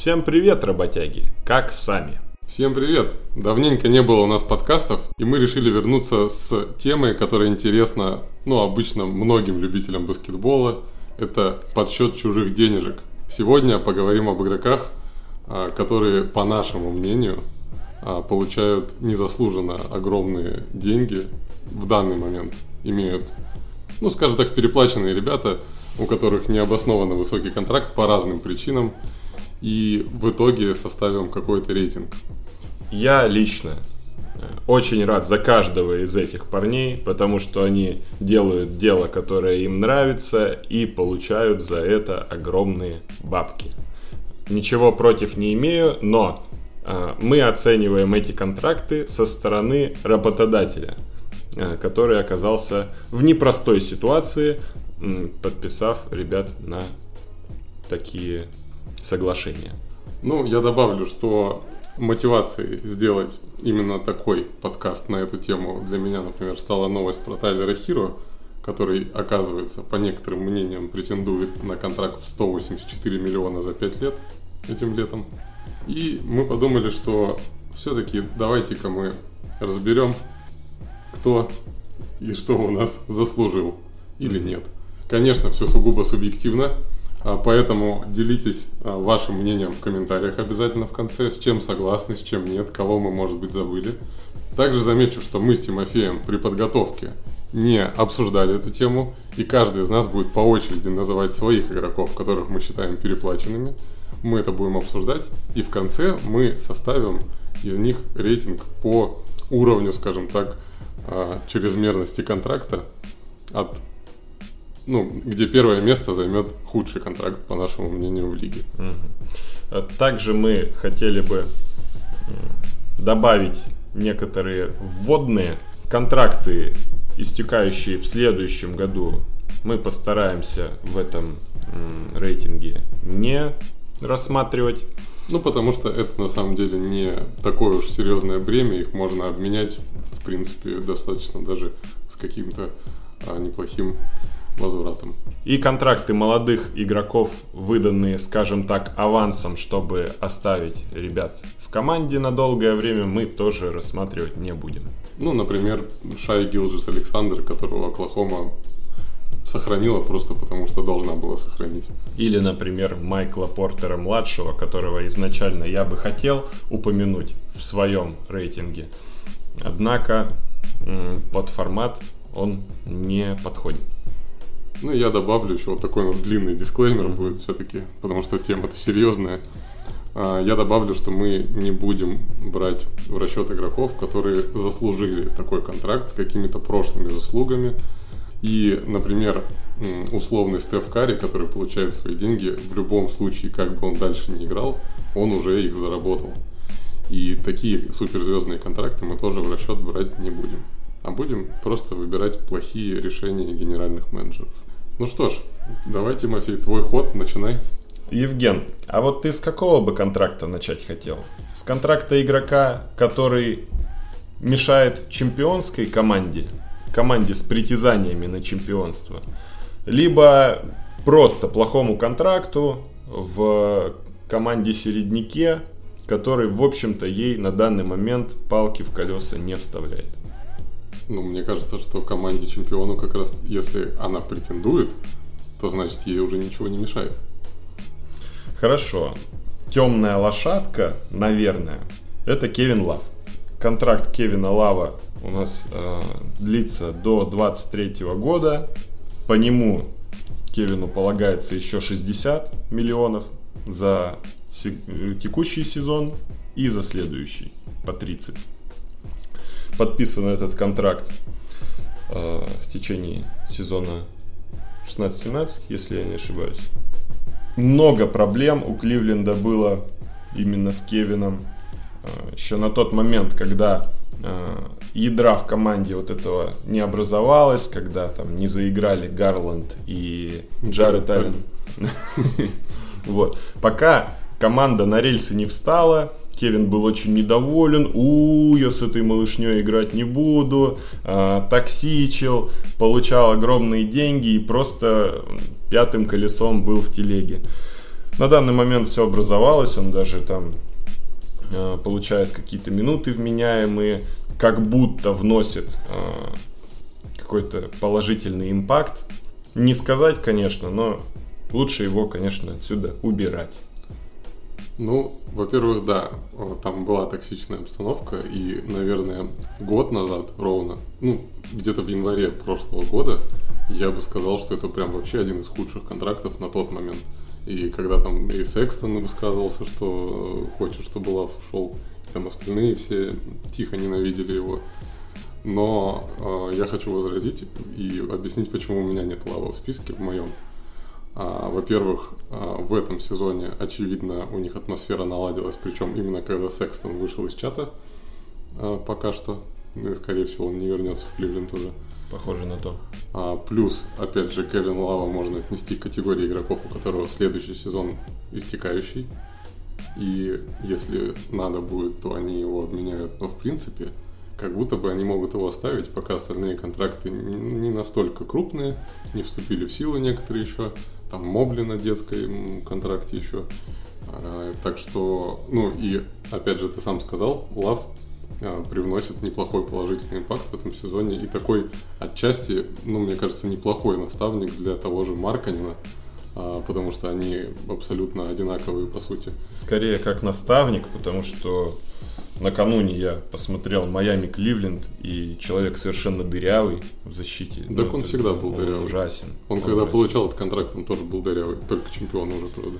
Всем привет, работяги! Как сами? Всем привет! Давненько не было у нас подкастов, и мы решили вернуться с темой, которая интересна, ну, обычно многим любителям баскетбола. Это подсчет чужих денежек. Сегодня поговорим об игроках, а, которые, по нашему мнению, а, получают незаслуженно огромные деньги в данный момент. Имеют, ну, скажем так, переплаченные ребята, у которых необоснованно высокий контракт по разным причинам. И в итоге составим какой-то рейтинг. Я лично э, очень рад за каждого из этих парней, потому что они делают дело, которое им нравится, и получают за это огромные бабки. Ничего против не имею, но э, мы оцениваем эти контракты со стороны работодателя, э, который оказался в непростой ситуации, подписав ребят на такие соглашения. Ну, я добавлю, что мотивацией сделать именно такой подкаст на эту тему для меня, например, стала новость про Тайлера Хиро, который, оказывается, по некоторым мнениям, претендует на контракт в 184 миллиона за 5 лет этим летом. И мы подумали, что все-таки давайте-ка мы разберем, кто и что у нас заслужил или нет. Конечно, все сугубо субъективно, поэтому делитесь а, вашим мнением в комментариях обязательно в конце, с чем согласны, с чем нет, кого мы, может быть, забыли. Также замечу, что мы с Тимофеем при подготовке не обсуждали эту тему, и каждый из нас будет по очереди называть своих игроков, которых мы считаем переплаченными. Мы это будем обсуждать, и в конце мы составим из них рейтинг по уровню, скажем так, а, чрезмерности контракта от ну, где первое место займет худший контракт, по нашему мнению, в лиге. Также мы хотели бы добавить некоторые вводные контракты, истекающие в следующем году. Мы постараемся в этом рейтинге не рассматривать. Ну, потому что это на самом деле не такое уж серьезное бремя, их можно обменять, в принципе, достаточно даже с каким-то а, неплохим возвратом. И контракты молодых игроков, выданные, скажем так, авансом, чтобы оставить ребят в команде на долгое время, мы тоже рассматривать не будем. Ну, например, Шай Гилджис Александр, которого Оклахома сохранила просто потому, что должна была сохранить. Или, например, Майкла Портера-младшего, которого изначально я бы хотел упомянуть в своем рейтинге. Однако под формат он не подходит. Ну, я добавлю еще вот такой вот длинный дисклеймер будет все-таки, потому что тема-то серьезная. А, я добавлю, что мы не будем брать в расчет игроков, которые заслужили такой контракт какими-то прошлыми заслугами. И, например, условный Стеф Карри, который получает свои деньги, в любом случае, как бы он дальше не играл, он уже их заработал. И такие суперзвездные контракты мы тоже в расчет брать не будем. А будем просто выбирать плохие решения генеральных менеджеров. Ну что ж, давай, Тимофей, твой ход, начинай. Евген, а вот ты с какого бы контракта начать хотел? С контракта игрока, который мешает чемпионской команде, команде с притязаниями на чемпионство, либо просто плохому контракту в команде середняке, который, в общем-то, ей на данный момент палки в колеса не вставляет. Ну, мне кажется, что команде чемпиону как раз, если она претендует, то значит ей уже ничего не мешает. Хорошо. Темная лошадка, наверное, это Кевин Лав. Контракт Кевина Лава у нас э, длится до 23 года. По нему Кевину полагается еще 60 миллионов за текущий сезон и за следующий по 30 подписан этот контракт э, в течение сезона 16-17, если я не ошибаюсь. Много проблем у Кливленда было именно с Кевином. Э, еще на тот момент, когда э, ядра в команде вот этого не образовалось, когда там не заиграли Гарланд и Джаред Аллен. Вот. Пока команда на рельсы не встала, Кевин был очень недоволен. У, я с этой малышней играть не буду. А, токсичил, получал огромные деньги и просто пятым колесом был в телеге. На данный момент все образовалось, он даже там э, получает какие-то минуты вменяемые, как будто вносит э, какой-то положительный импакт. Не сказать, конечно, но лучше его, конечно, отсюда убирать. Ну, во-первых, да, там была токсичная обстановка, и, наверное, год назад ровно, ну, где-то в январе прошлого года, я бы сказал, что это прям вообще один из худших контрактов на тот момент. И когда там и Секстон высказывался, что хочет, чтобы Лав ушел, там остальные все тихо ненавидели его. Но э, я хочу возразить и объяснить, почему у меня нет Лава в списке в моем. А, во-первых, а, в этом сезоне, очевидно, у них атмосфера наладилась, причем именно когда Секстон вышел из чата а, пока что. Ну и, скорее всего, он не вернется в Кливленд уже. Похоже на то. А, плюс, опять же, Кевин Лава можно отнести к категории игроков, у которого следующий сезон истекающий. И если надо будет, то они его обменяют. Но в принципе, как будто бы они могут его оставить, пока остальные контракты не настолько крупные, не вступили в силу некоторые еще там Мобли на детской контракте еще. А, так что, ну и опять же, ты сам сказал, Лав а, привносит неплохой положительный импакт в этом сезоне. И такой отчасти, ну, мне кажется, неплохой наставник для того же Марканина, а, потому что они абсолютно одинаковые по сути. Скорее как наставник, потому что накануне я посмотрел Майами Кливленд, и человек совершенно дырявый в защите. Так ну, он всегда был дырявый. Ужасен. Он, он когда ужасен. получал этот контракт, он тоже был дырявый, только чемпион уже, правда.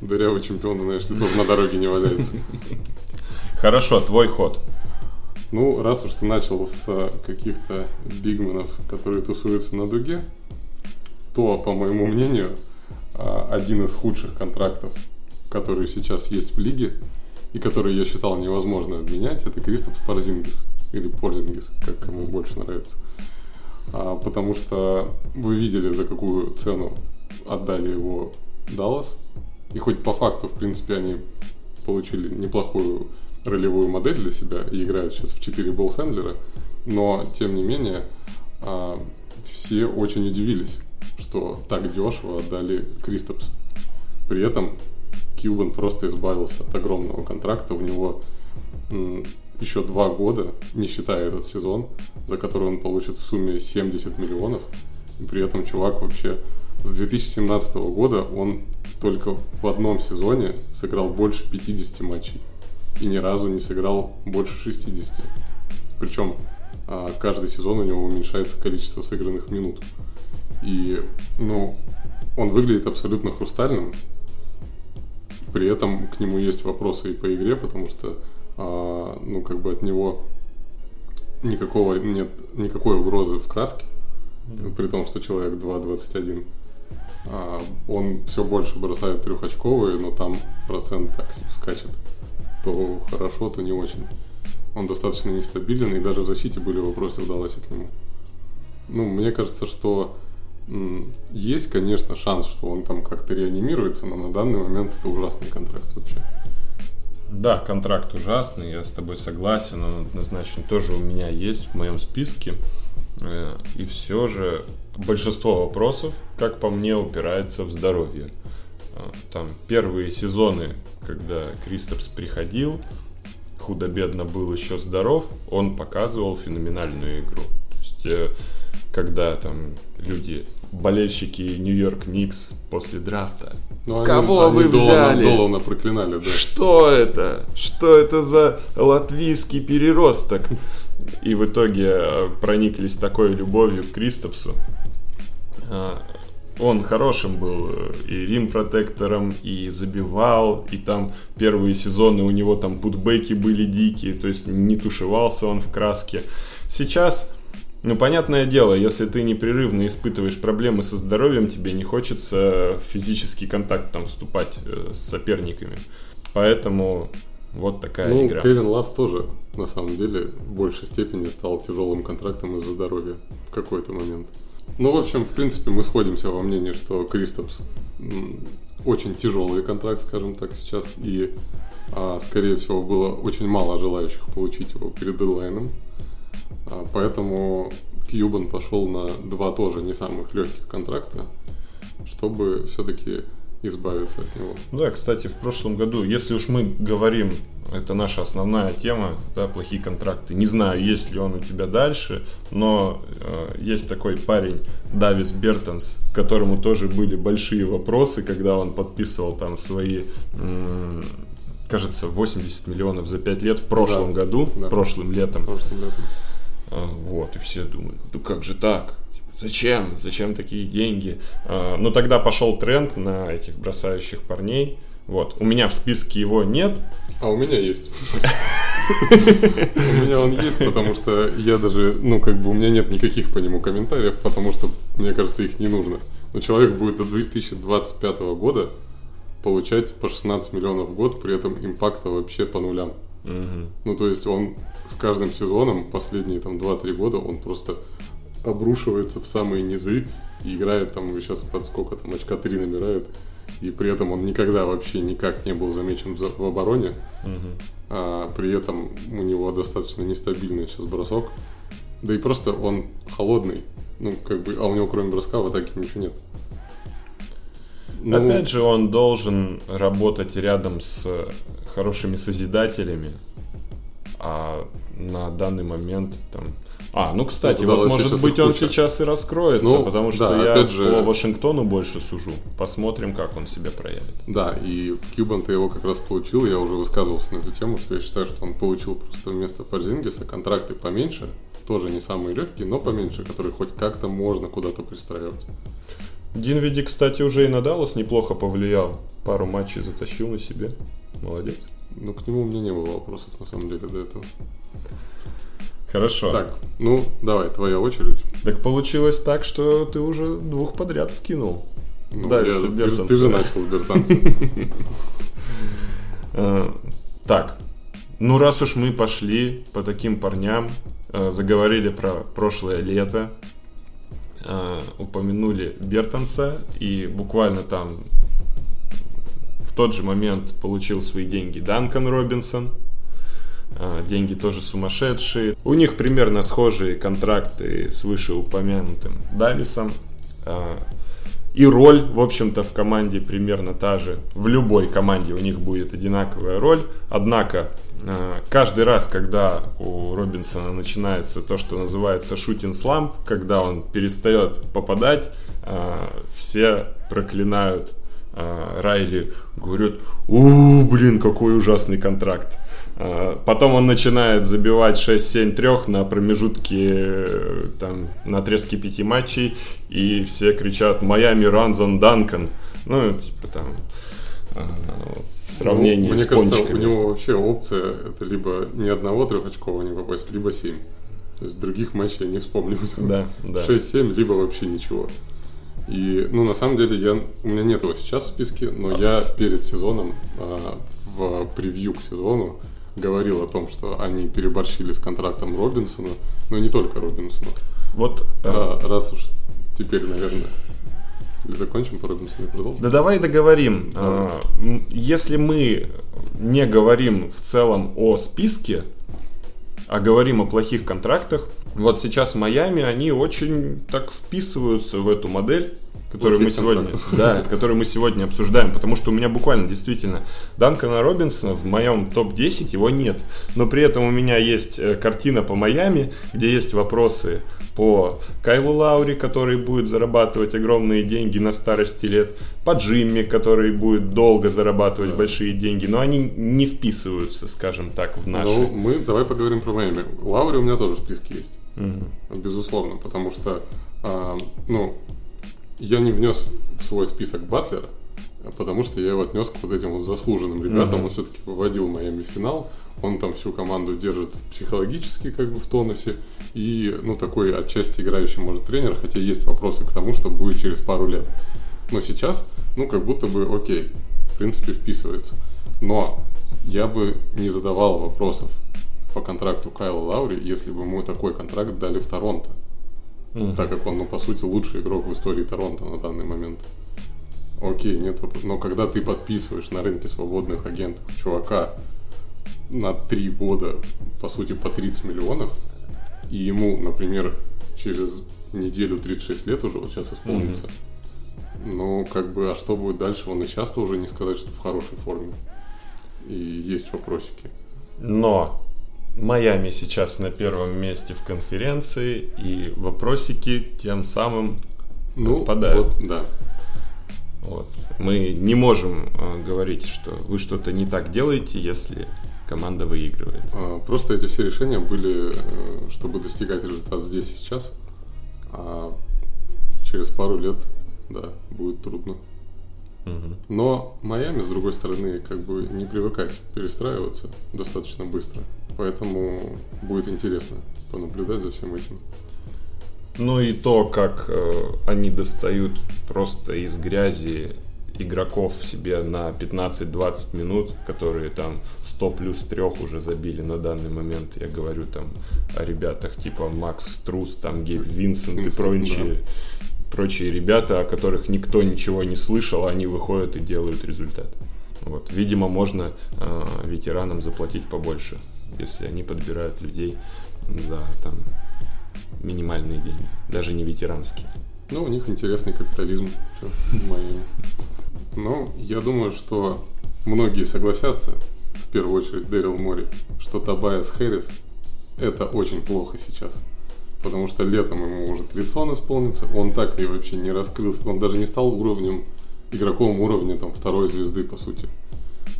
Дырявый чемпион, знаешь ли, тоже на дороге не валяется. Хорошо, твой ход. Ну, раз уж ты начал с каких-то бигменов, которые тусуются на дуге, то, по моему мнению, а, один из худших контрактов, которые сейчас есть в лиге, и который я считал невозможно обменять, это Кристоп Порзингис. Или Порзингис, как кому больше нравится. А, потому что вы видели, за какую цену отдали его Даллас. И хоть по факту, в принципе, они получили неплохую ролевую модель для себя и играют сейчас в 4 болл-хендлера, но, тем не менее, а, все очень удивились, что так дешево отдали Кристопс. При этом Кьюбан просто избавился от огромного контракта. У него еще два года, не считая этот сезон, за который он получит в сумме 70 миллионов. И при этом чувак вообще с 2017 года он только в одном сезоне сыграл больше 50 матчей. И ни разу не сыграл больше 60. Причем а, каждый сезон у него уменьшается количество сыгранных минут. И, ну, он выглядит абсолютно хрустальным. При этом к нему есть вопросы и по игре, потому что, а, ну, как бы от него никакого нет никакой угрозы в краске, mm-hmm. при том, что человек 2.21. А, он все больше бросает трехочковые, но там процент так скачет. То хорошо, то не очень. Он достаточно нестабилен, и даже в защите были вопросы в Далласе к нему. Ну, мне кажется, что есть, конечно, шанс, что он там как-то реанимируется, но на данный момент это ужасный контракт вообще. Да, контракт ужасный, я с тобой согласен, он однозначно тоже у меня есть в моем списке. Э, и все же большинство вопросов, как по мне, упирается в здоровье. Э, там первые сезоны, когда Кристопс приходил, худо-бедно был еще здоров, он показывал феноменальную игру. То есть, э, когда там люди болельщики Нью-Йорк Никс после драфта. Ну, Кого они, вы они взяли? Долана проклинали, да. Что это? Что это за латвийский переросток? И в итоге э, прониклись такой любовью к Кристопсу. А, он хорошим был э, и рим-протектором, и забивал, и там первые сезоны у него там путбеки были дикие, то есть не тушевался он в краске. Сейчас ну, понятное дело, если ты непрерывно испытываешь проблемы со здоровьем, тебе не хочется в физический контакт там вступать э, с соперниками. Поэтому вот такая ну, игра. Кевин Лав тоже, на самом деле, в большей степени стал тяжелым контрактом из-за здоровья в какой-то момент. Ну, в общем, в принципе, мы сходимся во мнении, что Кристопс очень тяжелый контракт, скажем так, сейчас. И, а, скорее всего, было очень мало желающих получить его перед дедлайном. А, поэтому Кьюбан пошел на два тоже не самых легких контракта, чтобы все-таки избавиться от него. Да, кстати, в прошлом году, если уж мы говорим, это наша основная тема, да, плохие контракты. Не знаю, есть ли он у тебя дальше, но э, есть такой парень Давис Бертонс, которому тоже были большие вопросы, когда он подписывал там свои, м- кажется, 80 миллионов за 5 лет в прошлом Да, году, да. прошлым летом. Прошлым летом. А, Вот, и все думают, ну как же так? Зачем? Зачем такие деньги? А, Ну тогда пошел тренд на этих бросающих парней. Вот. У меня в списке его нет. А у меня есть. У меня он есть, потому что я даже, ну, как бы у меня нет никаких по нему комментариев, потому что, мне кажется, их не нужно. Но человек будет до 2025 года получать по 16 миллионов в год, при этом импакта вообще по нулям. Ну, то есть он с каждым сезоном, последние там 2-3 года, он просто обрушивается в самые низы и играет там сейчас под сколько там очка 3 набирает. И при этом он никогда вообще никак не был замечен в, обороне. А при этом у него достаточно нестабильный сейчас бросок. Да и просто он холодный. Ну, как бы, а у него кроме броска в атаке ничего нет. Ну, Опять же, он должен работать рядом с хорошими созидателями. А на данный момент там... А, ну, кстати, вот может быть он сейчас и раскроется, Ну, потому что да, я опять же- по Вашингтону больше сужу. Посмотрим, как он себя проявит. Да, и Кьюбан-то его как раз получил, я уже высказывался на эту тему, что я считаю, что он получил просто вместо Парзингиса контракты поменьше, тоже не самые легкие, но поменьше, которые хоть как-то можно куда-то пристраивать. Динвиди, кстати, уже и на Даллас неплохо повлиял. Пару матчей затащил на себе. Молодец. Но к нему у меня не было вопросов, на самом деле, до этого. Хорошо. Так, ну, давай, твоя очередь. Так получилось так, что ты уже двух подряд вкинул. Ну, Да, я- ты, ты же начал с Бертанца. Э, Так, ну раз уж мы пошли по таким парням, э, заговорили про прошлое лето, э, упомянули Бертонса и буквально там в тот же момент получил свои деньги Данкан Робинсон. Э, Деньги тоже сумасшедшие. У них примерно схожие контракты с вышеупомянутым Дависом. Э, И роль, в общем-то, в команде примерно та же. В любой команде у них будет одинаковая роль. Однако, э, каждый раз, когда у Робинсона начинается то, что называется шутинг сламп, когда он перестает попадать, э, все проклинают э, Райли, говорят, у, блин, какой ужасный контракт. Э, Потом он начинает забивать 6-7 трех на промежутке, э, там, на отрезке пяти матчей, и все кричат «Майами Ранзон Данкан». Ну, типа там, э, в сравнении Ну, с Мне кажется, пончиками. у него вообще опция это либо ни одного трехочкового не попасть, либо 7. То есть других матчей я не вспомню. Да, да. 6-7, либо вообще ничего. И, ну, на самом деле, я, у меня нет его сейчас в списке, но я перед сезоном, а, в превью к сезону, говорил о том, что они переборщили с контрактом Робинсона, но не только Робинсона. Вот, э, А, раз уж теперь, наверное, или закончим по Робинсону и продолжим. Да давай договорим. А, м, Если мы не говорим в целом о списке, а говорим о плохих контрактах, вот сейчас в Майами они очень так вписываются в эту модель, которую мы сегодня, контрактов. да, которую мы сегодня обсуждаем, потому что у меня буквально действительно Данкана Робинсона в моем топ-10 его нет, но при этом у меня есть э, картина по Майами, где есть вопросы по Кайлу Лаури, который будет зарабатывать огромные деньги на старости лет, по Джимми, который будет долго зарабатывать Да. большие деньги, но они не вписываются, скажем так, в наши. Ну, мы давай поговорим про Майами. Лаури у меня тоже в списке есть. Мгм. Безусловно, потому что, а, ну, я не внес в свой список Батлера, потому что я его отнес к вот этим вот заслуженным ребятам. Мгм. Он все-таки выводил Майами в финал. Он там всю команду держит психологически как бы в тонусе. И, ну, такой отчасти играющий, может, тренер, хотя есть вопросы к тому, что будет через пару лет. Но сейчас, ну, как будто бы, окей, в принципе, вписывается. Но я бы не задавал вопросов по контракту Кайла Лаури, если бы ему такой контракт дали в Торонто. Мгм. Так как он, ну, по сути, лучший игрок в истории Торонто на данный момент. Окей, нет вопрос. Но когда ты подписываешь на рынке свободных агентов чувака на три года, по сути, по 30 миллионов, и ему, например, через неделю 36 лет уже вот сейчас исполнится, Ну, как бы, а что будет дальше, он и часто уже не сказать, что в хорошей форме. И есть вопросики. Но Майами сейчас на первом месте в конференции, и вопросики тем самым Ну, Отпадают. вот, да. Вот. Мы не можем э, говорить, что вы что-то не так делаете, если команда выигрывает. А, Просто эти все решения были, э, чтобы достигать результата здесь и сейчас. А через пару лет, да, будет трудно. Мгм. Но Майами, с другой стороны, как бы не привыкать перестраиваться достаточно быстро. Поэтому будет интересно понаблюдать за всем этим. Ну и то, как э, они достают просто из грязи игроков себе на 15-20 минут, которые там 100 плюс 3 уже забили на данный момент. Я говорю там о ребятах типа Макс Трус, там Гейб Винсент и Винсент, прочие, прочие ребята, о которых никто ничего не слышал, они выходят и делают результат. Вот. Видимо, можно э, ветеранам заплатить побольше, если они подбирают людей за там минимальные деньги, даже не ветеранские. Ну, у них интересный капитализм в. Но я думаю, что многие согласятся, в первую очередь Дэрил Мори, что Табайас Хэрис это очень плохо сейчас. Потому что летом ему уже 30 исполнится, он так и вообще не раскрылся, он даже не стал уровнем, игроковым уровня там второй звезды, по сути.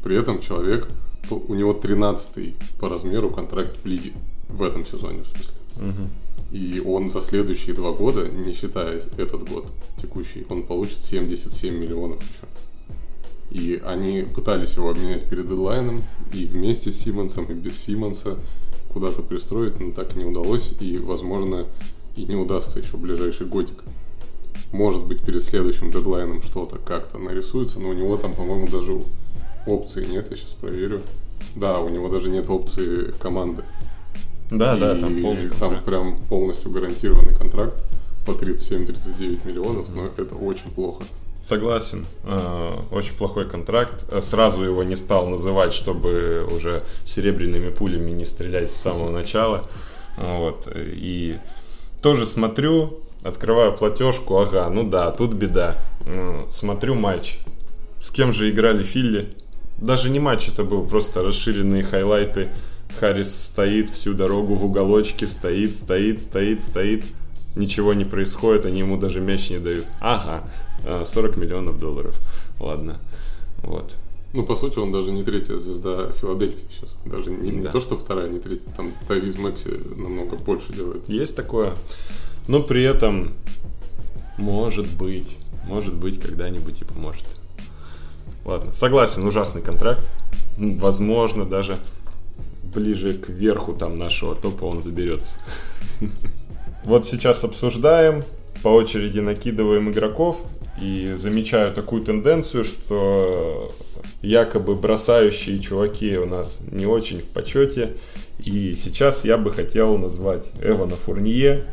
При этом человек, у него 13 по размеру контракт в лиге, в этом сезоне, в смысле. И он за следующие два года, не считая этот год текущий, он получит 77 миллионов еще. И они пытались его обменять перед дедлайном, и вместе с Симмонсом, и без Симмонса куда-то пристроить, но так и не удалось, и, возможно, и не удастся еще в ближайший годик. Может быть, перед следующим дедлайном что-то как-то нарисуется, но у него там, по-моему, даже опции нет, я сейчас проверю. Да, у него даже нет опции команды. Да, да, И там полный там прям полностью гарантированный контракт по 37-39 миллионов, но это очень плохо. Согласен. Э, Очень плохой контракт. Э, Сразу его не стал называть, чтобы уже серебряными пулями не стрелять с самого начала. Вот. И тоже смотрю, открываю платежку, ага, ну да, тут беда. М, Смотрю матч. С кем же играли Филли? Даже не матч это был, просто расширенные хайлайты. Харрис стоит всю дорогу в уголочке, стоит, стоит, стоит, стоит. Ничего не происходит, они ему даже мяч не дают. Ага, э, 40 миллионов долларов. Ладно. Вот. Ну, по сути, он даже не третья звезда Филадельфии сейчас. Даже не, не Да. то, что вторая, не третья. Там Тайвиз Мэкси намного больше делает. Есть такое. Но при этом, может быть, может быть, когда-нибудь и поможет. Ладно, согласен, ужасный контракт. Возможно, даже ближе к верху там нашего топа он заберется. Вот сейчас обсуждаем, по очереди накидываем игроков и замечаю такую тенденцию, что якобы бросающие чуваки у нас не очень в почете. И сейчас я бы хотел назвать Эвана Фурнье,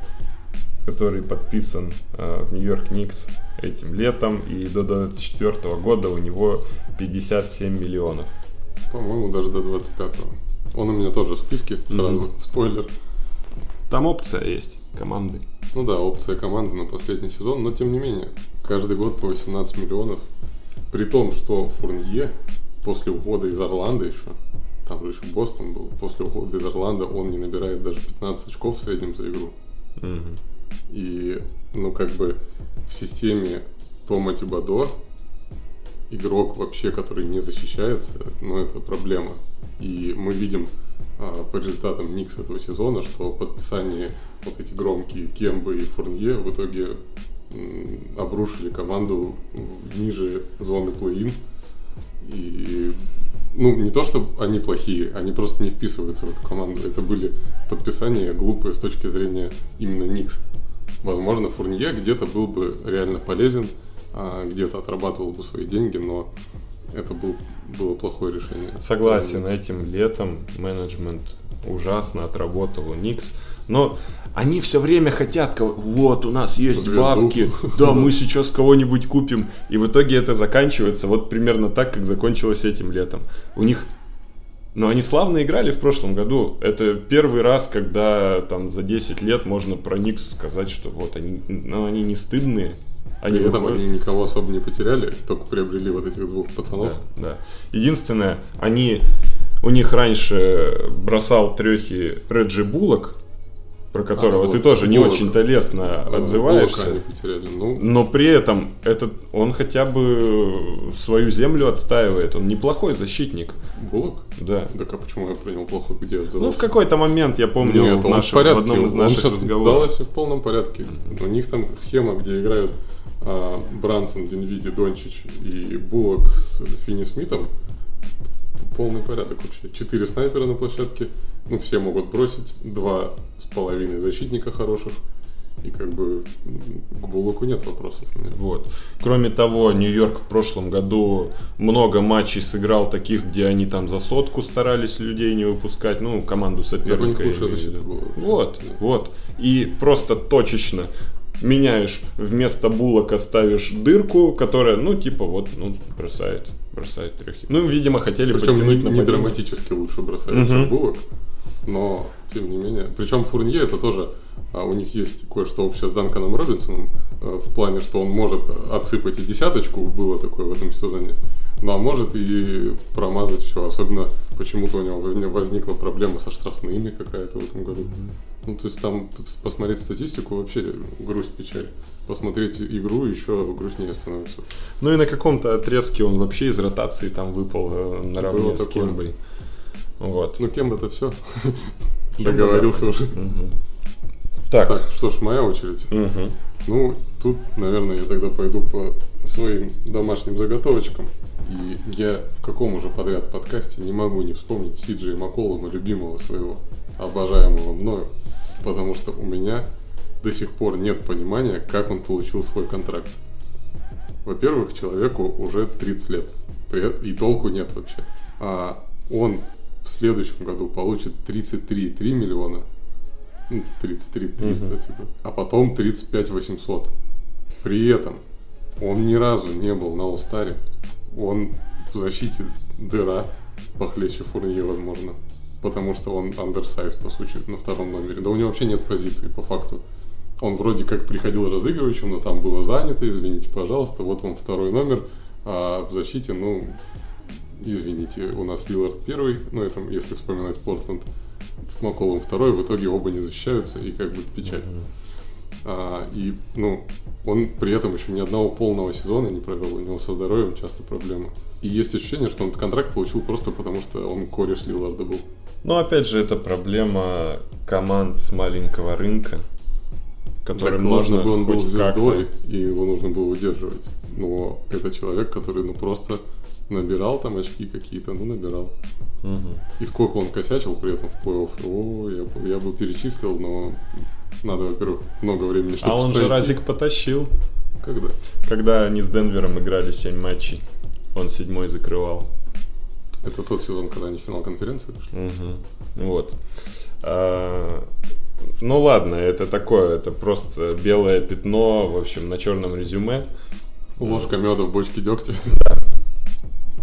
который подписан э, в Нью-Йорк Никс этим летом, и до 2024 года у него 57 миллионов. По-моему, даже до 25-го. Он у меня тоже в списке, сразу, Мгм. спойлер. Там опция есть команды. Ну да, опция команды на последний сезон, но тем не менее, каждый год по 18 миллионов. При том, что Фурнье после ухода из Орландо еще, там же еще Бостон был, после ухода из Орландо он не набирает даже 15 очков в среднем за игру. Мгм. И, ну, как бы в системе Тома Тибадо игрок вообще, который не защищается, ну, это проблема. И мы видим а, по результатам Никс этого сезона, что подписание вот эти громкие Кембы и Фурнье в итоге обрушили команду ниже зоны плей-ин. И ну, не то, что они плохие, они просто не вписываются в эту команду. Это были подписания глупые с точки зрения именно Никс. Возможно, Фурнье где-то был бы реально полезен, а где-то отрабатывал бы свои деньги, но это был, было плохое решение. Согласен, этим летом менеджмент ужасно отработал у Никс. Но они все время хотят, вот у нас есть Звезду. бабки, да, мы сейчас кого-нибудь купим. И в итоге это заканчивается вот примерно так, как закончилось этим летом. У них но они славно играли в прошлом году. Это первый раз, когда там за 10 лет можно про Никс сказать, что вот они, ну, они не стыдные. Они При этом выходят- они никого особо не потеряли, только приобрели вот этих двух пацанов. Да, да. Единственное, они у них раньше бросал трехи Реджи Буллок, про которого вот ты тоже не Буллока. очень-то лестно Э, отзываешься. Потеряли. Ну, Но при этом этот, он хотя бы свою землю отстаивает. Он неплохой защитник. Буллок? Да. Так а почему я про него плохо где Ну, отзывался? в какой-то момент, я помню, Нет, в, он нашем- в порядке. в одном из он наших сейчас разговоров. Далласе в полном порядке. У них там схема, где играют а, Брансон, Динвиди, Дончич и Буллок с Финни Смитом. Полный порядок вообще. Четыре снайпера на площадке. Ну, все могут бросить. Два с половиной защитника хороших. И как бы к Буллоку нет вопросов. у. Вот. Кроме того, Нью-Йорк в прошлом году много матчей сыграл таких, где они там за сотку старались людей не выпускать, ну, команду них соперника. я лучшая имею в защита была. Вот, вот. И просто точечно меняешь вместо булока ставишь дырку, которая, ну, типа, вот, ну, бросает, бросает трехи. Ну, видимо, хотели Причем не, не нападение. драматически лучше бросает, Мгм. чем Буллок. Но, тем не менее. Причем Фурнье это тоже, а, у них есть кое-что общее с Данканом Робинсоном, э, в плане, что он может отсыпать и десяточку, было такое в этом сезоне, ну а может и промазать все. Особенно почему-то у него возникла проблема со штрафными какая-то в этом году. Ну, то есть там посмотреть статистику вообще грусть, печаль. Посмотреть игру еще грустнее становится. Ну, и на каком-то отрезке он вообще из ротации там выпал э, наравне Было с такое. Кембой. Вот. Ну, кем это все? Договорился уже. Мгм. Так. Так, что ж, моя очередь. Мгм. Ну, тут, наверное, я тогда пойду по своим домашним заготовочкам. И я в каком уже подряд подкасте не могу не вспомнить Сиджи Маколума, любимого своего, обожаемого мною, потому что у меня до сих пор нет понимания, как он получил свой контракт. Во-первых, человеку уже 30 лет, и толку нет вообще. А он в следующем году получит 33,3 миллиона, ну, 33 300, Мгм. типа, а потом 35 800. При этом он ни разу не был на All-Star. Он в защите дыра, похлеще Фурнье, возможно. Потому что он андерсайз, по сути, на втором номере. Да у него вообще нет позиции, по факту. Он вроде как приходил разыгрывающим, но там было занято, извините, пожалуйста, вот вам второй номер, а в защите, ну, извините, у нас Лилард первый, ну, это если вспоминать Портленд, с Маколом второй, в итоге оба не защищаются, и как бы печаль. А, и, ну, он при этом еще ни одного полного сезона не провел, у него со здоровьем часто проблемы. И есть ощущение, что он этот контракт получил просто потому, что он кореш Лиларда был. Ну, опять же, это проблема команд с маленького рынка, которым Так, нужно бы он был звездой, и его нужно было удерживать. Но это человек, который, ну, просто набирал там очки какие-то, ну, набирал. Мгм. И сколько он косячил при этом в плей-офф, о, я, я бы перечислил, но надо, во-первых, много времени, чтобы А он же пройти. разик потащил. Когда? Когда они с Денвером играли 7 матчей, он седьмой закрывал. Это тот сезон, когда они в финал конференции вышли? Мгм. Вот. А, ну ладно, это такое, это просто белое пятно, в общем, на черном резюме. Ложка меда в бочке дегтя.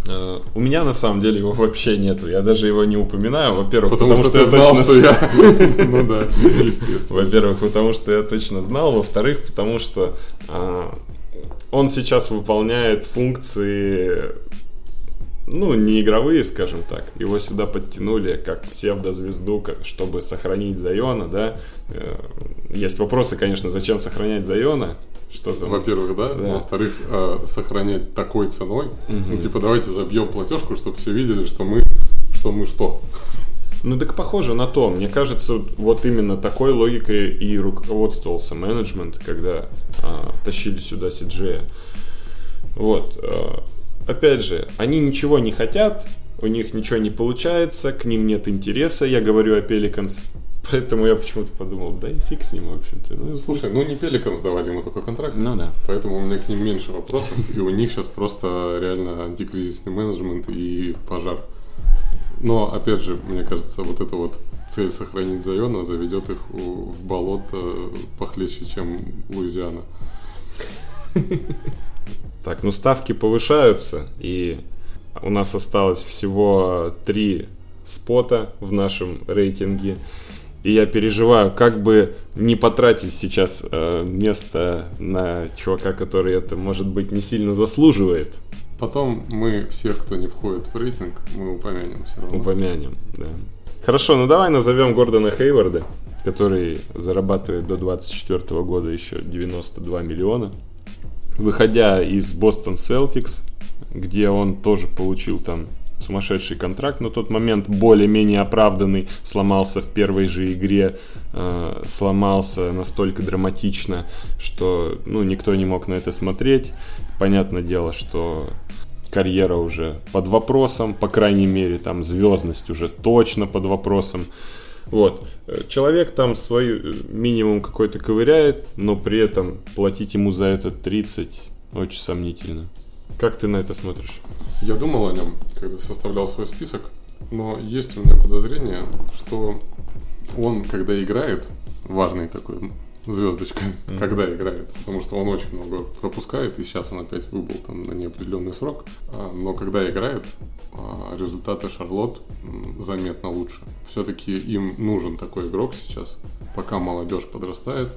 А, у меня на самом деле его вообще нету. Я даже его не упоминаю. Во-первых, Потому, что, ты я знал, точно что я... Ну да, естественно. Во-первых, потому что я точно знал. Во-вторых, потому что а, он сейчас выполняет функции, ну, не игровые, скажем так. Его сюда подтянули как псевдозвезду, как, чтобы сохранить Зайона, да. Э, Есть вопросы, конечно, зачем сохранять Зайона. Что там? Во-первых, да. Да. Во-вторых, э, сохранять такой ценой. Мгм. Ну, типа, давайте забьем платежку, чтобы все видели, что мы что мы что. Ну так похоже на то. Мне кажется, вот именно такой логикой и руководствовался менеджмент, когда а, тащили сюда Сиджея. Вот. а, опять же, они ничего не хотят, у них ничего не получается, к ним нет интереса, я говорю о Пеликанс. Поэтому я почему-то подумал, да и фиг с ним, в общем-то. Ну, Слушай, ну не Пеликанс давали ему такой контракт. ну да. Поэтому у меня к ним меньше вопросов. И у них сейчас просто реально антикризисный менеджмент и пожар. Но, опять же, мне кажется, вот эта вот цель сохранить Зайона заведет их в болото похлеще, чем Луизиана. Так, ну ставки повышаются, и у нас осталось всего три спота в нашем рейтинге. И я переживаю, как бы не потратить сейчас э, место на чувака, который это, может быть, не сильно заслуживает. Потом мы всех, кто не входит в рейтинг, мы упомянем все равно. Упомянем, да. Хорошо, ну давай назовем Гордона Хейварда, который зарабатывает до 24 года еще 92 миллиона. Выходя из Бостон Селтикс, где он тоже получил там сумасшедший контракт на тот момент, более-менее оправданный, сломался в первой же игре, э, сломался настолько драматично, что ну, никто не мог на это смотреть. Понятное дело, что карьера уже под вопросом, по крайней мере, там звездность уже точно под вопросом. Вот. Человек там свой э, минимум какой-то ковыряет, но при этом платить ему за это 30 очень сомнительно. Как ты на это смотришь? Я думал о нем, когда составлял свой список, но есть у меня подозрение, что он, когда играет, важный такой звездочка, mm-hmm. когда играет, потому что он очень много пропускает, и сейчас он опять выбыл там на неопределенный срок, а, но когда играет, а, результаты Шарлот заметно лучше. Все-таки им нужен такой игрок сейчас, пока молодежь подрастает,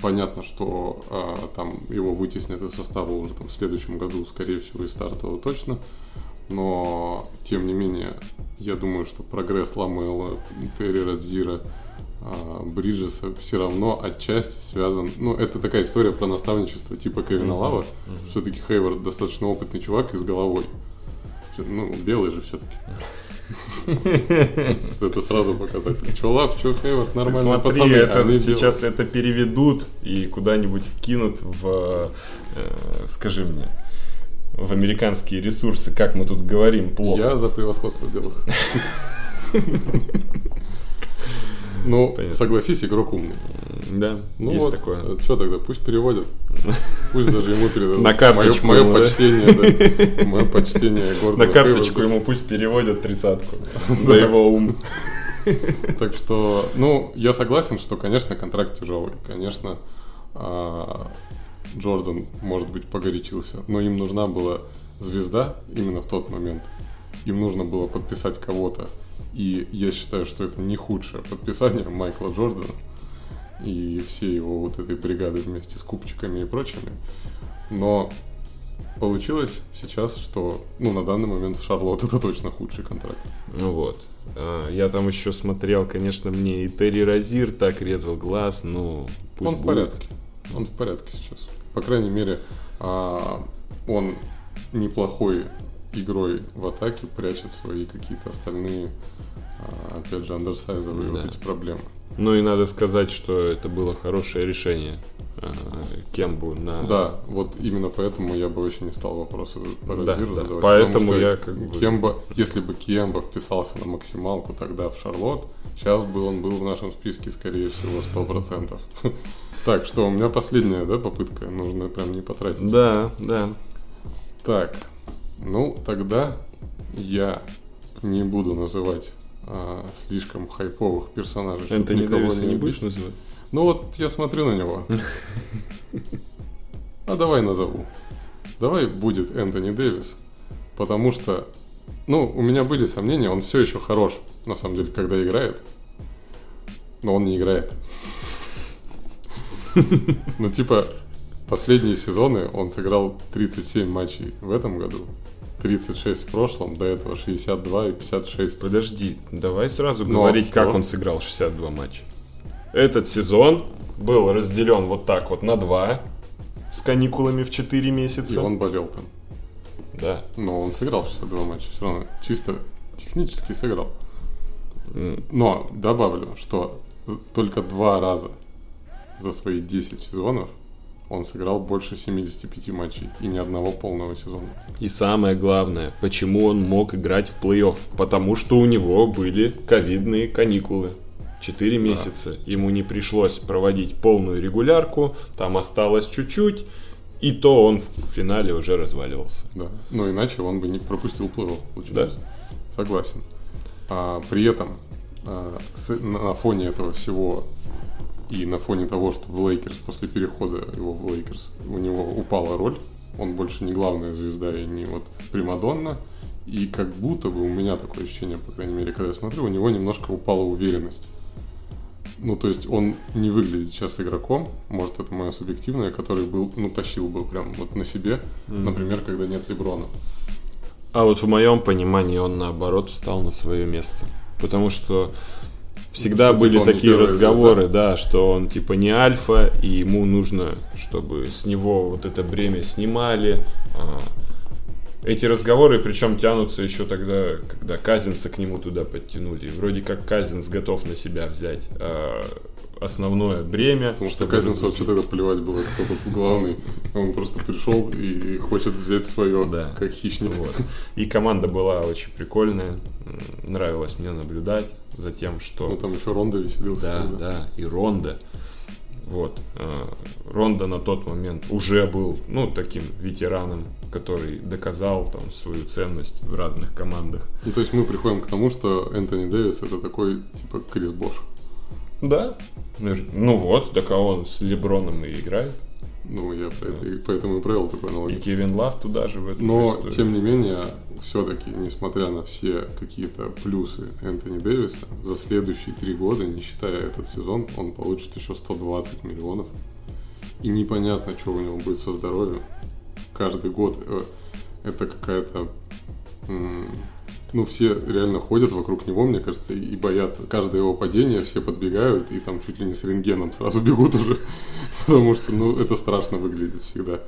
Понятно, что а, там его вытеснят из состава уже там, в следующем году, скорее всего, и стартового точно. Но, тем не менее, я думаю, что прогресс Ламела, Терри Радзира, а, Бриджеса все равно отчасти связан. Ну, это такая история про наставничество типа Кевина mm-hmm. Лава. Mm-hmm. Все-таки Хейвард достаточно опытный чувак и с головой. Ну, белый же все-таки. Это сразу показатель. Че Лав, че Хейвард, нормально Смотри, пацаны. Это, сейчас это переведут и куда-нибудь вкинут в, э, скажи мне, в американские ресурсы, как мы тут говорим, плохо. Я за превосходство белых. Ну, Понятно. согласись, игрок умный. Да, ну есть вот, такое. Э, Что тогда, пусть переводят. Пусть даже ему передадут. На карточку Мое, почтение, да. Мое почтение Гордона На карточку ему пусть переводят тридцатку за его ум. Так что, ну, я согласен, что, конечно, контракт тяжелый. Конечно, а, Джордан, может быть, погорячился. Но им нужна была звезда именно в тот момент. Им нужно было подписать кого-то и я считаю, что это не худшее подписание Майкла Джордана и всей его вот этой бригады вместе с купчиками и прочими. Но получилось сейчас, что ну, на данный момент в Шарлотт это точно худший контракт. Ну вот. А, я там еще смотрел, конечно, мне и Терри Розир так резал глаз, ну пусть Он в будет. порядке. Он в порядке сейчас. По крайней мере, а, он неплохой игрой в атаке прячет свои какие-то остальные, а, опять же, андерсайзовые да. вот эти проблемы. Ну и надо сказать, что это было хорошее решение а, Кембу на... Да, вот именно поэтому я бы вообще не стал вопросы по да, да. задавать. Поэтому я как бы... Кемба, если бы Кемба вписался на максималку тогда в Шарлот, сейчас бы он был в нашем списке, скорее всего, 100%. Так, что, у меня последняя, да, попытка? Нужно прям не потратить. Да, да. Так, ну, тогда я не буду называть а, слишком хайповых персонажей. Энтони Дэвиса не, не будешь называть? Ну вот я смотрю на него. А давай назову. Давай будет Энтони Дэвис. Потому что, ну, у меня были сомнения, он все еще хорош, на самом деле, когда играет. Но он не играет. Ну, типа, последние сезоны он сыграл 37 матчей в этом году, 36 в прошлом, до этого 62 и 56. Подожди, давай сразу Но говорить, как он сыграл 62 матча. Этот сезон был разделен вот так вот на два, с каникулами в 4 месяца. И он болел там. Да. Но он сыграл 62 матча, все равно чисто технически сыграл. Но добавлю, что только два раза за свои 10 сезонов он сыграл больше 75 матчей и ни одного полного сезона. И самое главное, почему он мог играть в плей-офф? Потому что у него были ковидные каникулы. Четыре месяца. Да. Ему не пришлось проводить полную регулярку, там осталось чуть-чуть, и то он в финале уже разваливался. Да, но иначе он бы не пропустил плей-офф, получается. Да. Согласен. А, при этом а, с, на фоне этого всего и на фоне того, что в Лейкерс после перехода его в Лейкерс у него упала роль, он больше не главная звезда и не вот Примадонна, и как будто бы у меня такое ощущение, по крайней мере, когда я смотрю, у него немножко упала уверенность. Ну, то есть он не выглядит сейчас игроком, может, это мое субъективное, который был, ну, тащил бы прям вот на себе, mm-hmm. например, когда нет Леброна. А вот в моем понимании он наоборот встал на свое место. Потому что всегда что, были типа, такие разговоры, звезда. да, что он типа не альфа, и ему нужно, чтобы с него вот это бремя снимали. А, эти разговоры, причем тянутся еще тогда, когда Казинса к нему туда подтянули. Вроде как Казинс готов на себя взять а, основное бремя. Потому что Казинцу вообще тогда плевать было, кто тут главный. Он просто пришел и хочет взять свое, да. как хищник. Вот. И команда была очень прикольная. Нравилось мне наблюдать за тем, что... Ну, там еще Ронда веселился. Да, да, да, и Ронда. Вот. А, Ронда на тот момент уже был, ну, таким ветераном, который доказал там свою ценность в разных командах. Ну, то есть мы приходим к тому, что Энтони Дэвис это такой, типа, Крис Бош. Да. Ну вот, так а он с Леброном и играет. Ну, я да. поэтому и провел такой аналогию. И Кевин Лав туда же в эту Но, историю. тем не менее, все-таки, несмотря на все какие-то плюсы Энтони Дэвиса, за следующие три года, не считая этот сезон, он получит еще 120 миллионов. И непонятно, что у него будет со здоровьем. Каждый год э, это какая-то ну, все реально ходят вокруг него, мне кажется, и боятся. Каждое его падение все подбегают и там чуть ли не с рентгеном сразу бегут уже, потому что, ну, это страшно выглядит всегда.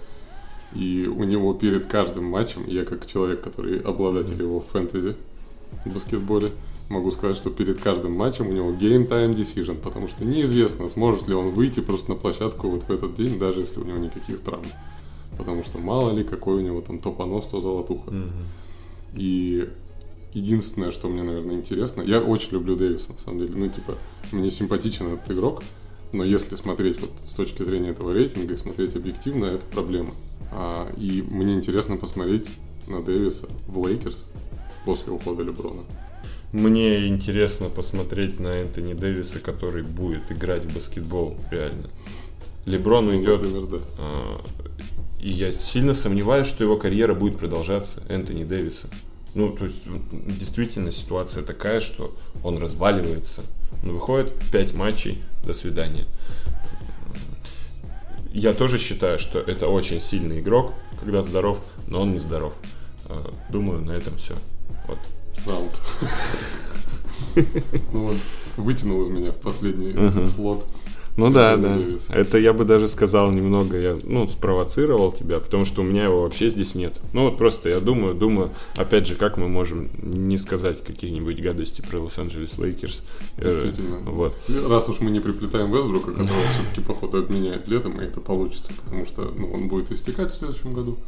И у него перед каждым матчем, я как человек, который обладатель его фэнтези в баскетболе, могу сказать, что перед каждым матчем у него game time decision, потому что неизвестно, сможет ли он выйти просто на площадку вот в этот день, даже если у него никаких травм. Потому что мало ли, какой у него там то понос, то золотуха. Mm-hmm. И единственное, что мне, наверное, интересно, я очень люблю Дэвиса, на самом деле. Ну, типа, мне симпатичен этот игрок, но если смотреть вот с точки зрения этого рейтинга и смотреть объективно, это проблема. А, и мне интересно посмотреть на Дэвиса в Лейкерс после ухода Леброна. Мне интересно посмотреть на Энтони Дэвиса, который будет играть в баскетбол реально. Леброн ну, уйдет. Например, да. А, и я сильно сомневаюсь, что его карьера будет продолжаться, Энтони Дэвиса. Ну, то есть, действительно, ситуация такая, что он разваливается. Он выходит, 5 матчей, до свидания. Я тоже считаю, что это очень сильный игрок, когда здоров, но он не здоров. А, думаю, на этом все. Вот. Раунд. Ну вот, вытянул из меня в последний слот. Ну да, да. Это я бы даже сказал немного, я, ну, спровоцировал тебя, потому что у меня его вообще здесь нет. Ну вот просто я думаю, думаю, опять же, как мы можем не сказать какие-нибудь гадости про Лос-Анджелес Лейкерс. Э, Действительно. Вот. Раз уж мы не все-таки походу обменяет летом, и это получится, потому что ну, он будет истекать в следующем году.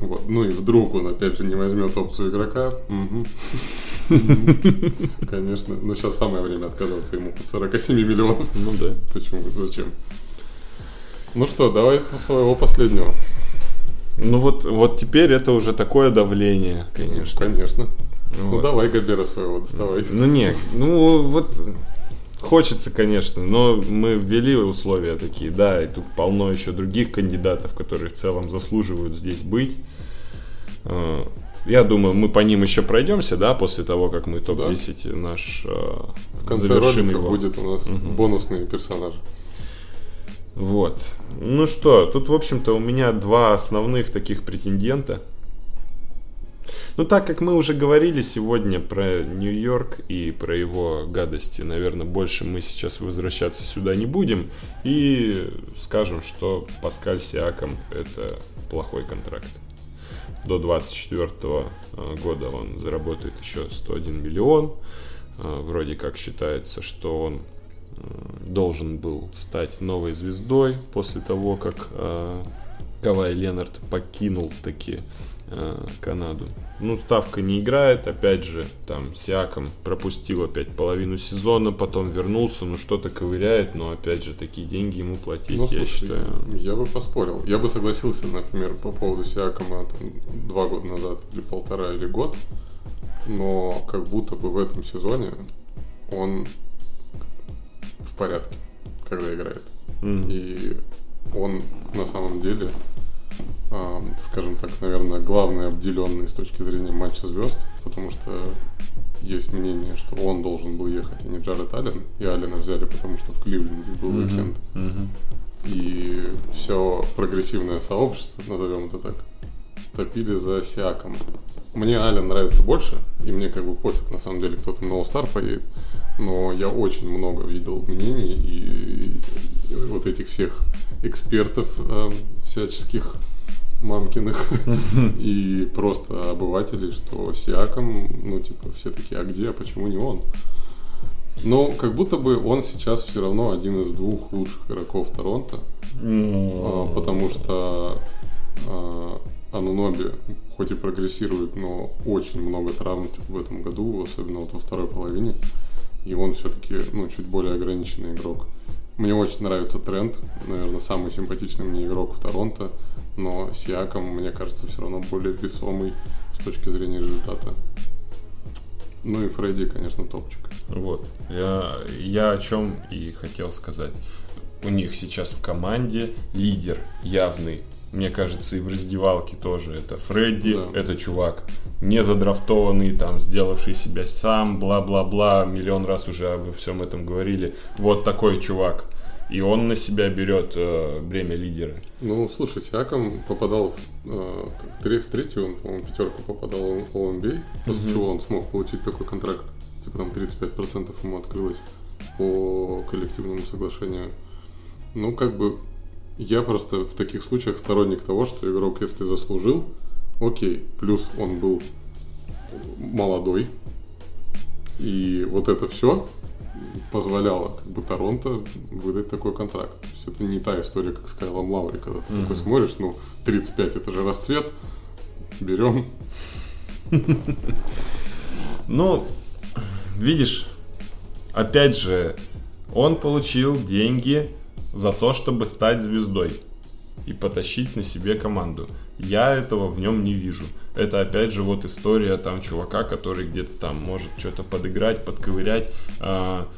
Вот. Ну и вдруг он опять же не возьмет опцию игрока. Конечно. Но сейчас самое время отказаться ему от 47 миллионов. Ну да. Почему? Зачем? Ну что, давай своего последнего. Ну вот, вот теперь это уже такое давление, конечно. Конечно. Ну вот. Ну давай Габера своего доставай. Ну не, ну вот Хочется, конечно, но мы ввели условия такие, да, и тут полно еще других кандидатов, которые в целом заслуживают здесь быть. Я думаю, мы по ним еще пройдемся, да, после того, как мы топ-10 да. наш а, В конце ролика его. будет у нас угу. бонусные персонажи. Вот. Ну что, тут, в общем-то, у меня два основных таких претендента – ну, так как мы уже говорили сегодня про Нью-Йорк и про его гадости, наверное, больше мы сейчас возвращаться сюда не будем. И скажем, что Паскаль Сиаком это плохой контракт. До 24 э, года он заработает еще 101 миллион. Э, вроде как считается, что он э, должен был стать новой звездой после того, как Кавай Ленард покинул такие Канаду. Ну, ставка не играет, опять же, там Сиаком пропустил опять половину сезона, потом вернулся, ну что-то ковыряет, но опять же, такие деньги ему платить, ну, я слушай, считаю. Я бы поспорил. Я бы согласился, например, по поводу Сиакома там, два года назад, или полтора, или год, но как будто бы в этом сезоне он в порядке, когда играет. Mm. И он на самом деле скажем так, наверное, главный обделенный с точки зрения матча звезд потому что есть мнение, что он должен был ехать, а не Джаред Аллен. И Аллена взяли, потому что в Кливленде был Мгм, уикенд. мгм. И все прогрессивное сообщество, назовем это так, топили за Сиаком. Мне Ален нравится больше, и мне как бы пофиг, на самом деле, кто там на All-Star поедет. Но я очень много видел мнений и, вот этих всех экспертов эм, всяческих мамкиных и просто обывателей, что Сиаком, ну, типа, все такие, а где, а почему не он? Но как будто бы он сейчас все равно один из двух лучших игроков Торонто, а, потому что а, Ануноби хоть и прогрессирует, но очень много травм в этом году, особенно вот во второй половине. И он все-таки ну, чуть более ограниченный игрок. Мне очень нравится тренд, наверное, самый симпатичный мне игрок в Торонто, но Сиаком, мне кажется, все равно более весомый с точки зрения результата. Ну и Фредди, конечно, топчик. Вот. Я, я о чем и хотел сказать. У них сейчас в команде лидер явный. Мне кажется, и в раздевалке тоже. Это Фредди, Да. это чувак не задрафтованный, там, сделавший себя сам, бла-бла-бла. Миллион раз уже обо всем этом говорили. Вот такой чувак. И он на себя берет э, бремя лидера. Ну, слушай, Сиаком попадал в, э, в третью, он, по-моему, пятерку попадал в All-NBA, после Мгм. чего он смог получить такой контракт. Типа там 35% ему открылось по коллективному соглашению. Ну, как бы, я просто в таких случаях сторонник того, что игрок, если заслужил, окей, плюс он был молодой, и вот это все позволяло как бы Торонто выдать такой контракт. То есть это не та история, как с Кайлом Лаури, когда ты Мгм. такой смотришь, ну, 35 это же расцвет, берем. Ну, видишь, опять же, он получил деньги за то, чтобы стать звездой и потащить на себе команду. Я этого в нем не вижу. Это опять же вот история там чувака, который где-то там может что-то подыграть, подковырять. А,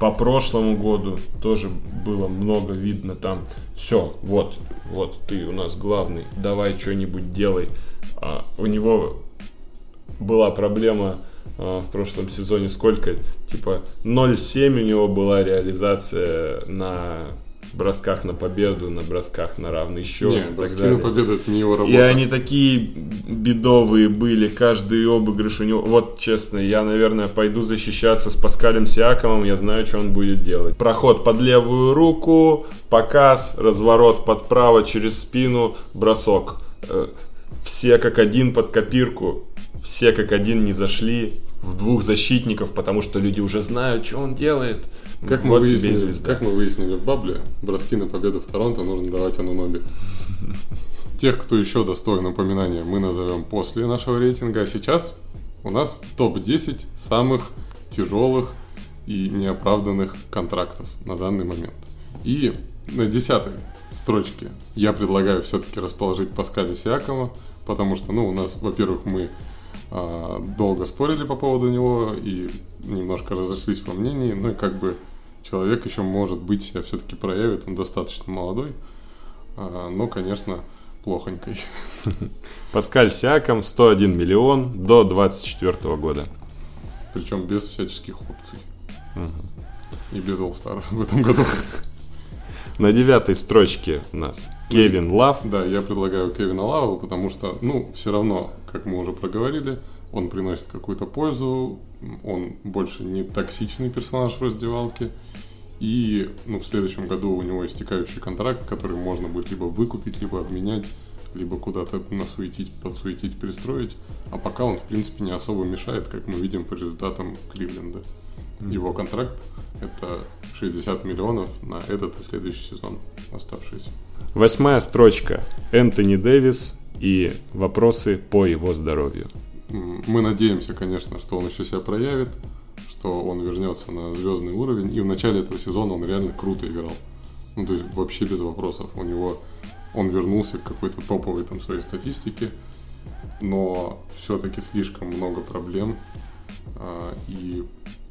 по прошлому году тоже было много видно там. Все, вот, вот ты у нас главный, давай что-нибудь делай. А, у него была проблема а, в прошлом сезоне сколько? Типа 0,7 у него была реализация на бросках на победу, на бросках на равный счет. не, и так броски далее. на победу это не его работа. И они такие бедовые были, каждый обыгрыш у него. Вот честно, я, наверное, пойду защищаться с Паскалем Сиакомом, я знаю, что он будет делать. Проход под левую руку, показ, разворот под право через спину, бросок. Э, Все как один под копирку, все как один не зашли в двух защитников, потому что люди уже знают, что он делает. Как мы, вот выяснили, как мы выяснили в Бабле, броски на победу в Торонто нужно давать Ануноби. Тех, кто еще достоин упоминания, мы назовем после нашего рейтинга. А сейчас у нас топ-10 самых тяжелых и неоправданных контрактов на данный момент. И на десятой строчке я предлагаю все-таки расположить Паскаля Сиакова, потому что, ну, у нас, во-первых, мы а, долго спорили по поводу него и немножко разошлись во мнении, ну и как бы человек еще может быть себя все-таки проявит, он достаточно молодой, а, но, конечно, плохонькой. Паскаль Сиаком 101 миллион до 24 года. Причем без всяческих опций. И без All-Star в этом году. На девятой строчке у нас Кевин Лав. Да, я предлагаю Кевина Лаву, потому что, ну, все равно, как мы уже проговорили, он приносит какую-то пользу, он больше не токсичный персонаж в раздевалке, и ну, в следующем году у него истекающий контракт, который можно будет либо выкупить, либо обменять, либо куда-то насуетить, подсуетить, перестроить, а пока он, в принципе, не особо мешает, как мы видим по результатам Кливленда. Его контракт – это 60 миллионов на этот и следующий сезон оставшиеся. Восьмая строчка Энтони Дэвис и вопросы по его здоровью. Мы надеемся, конечно, что он еще себя проявит, что он вернется на звездный уровень. И в начале этого сезона он реально круто играл. Ну, то есть вообще без вопросов. У него он вернулся к какой-то топовой там своей статистике, но все-таки слишком много проблем. а, И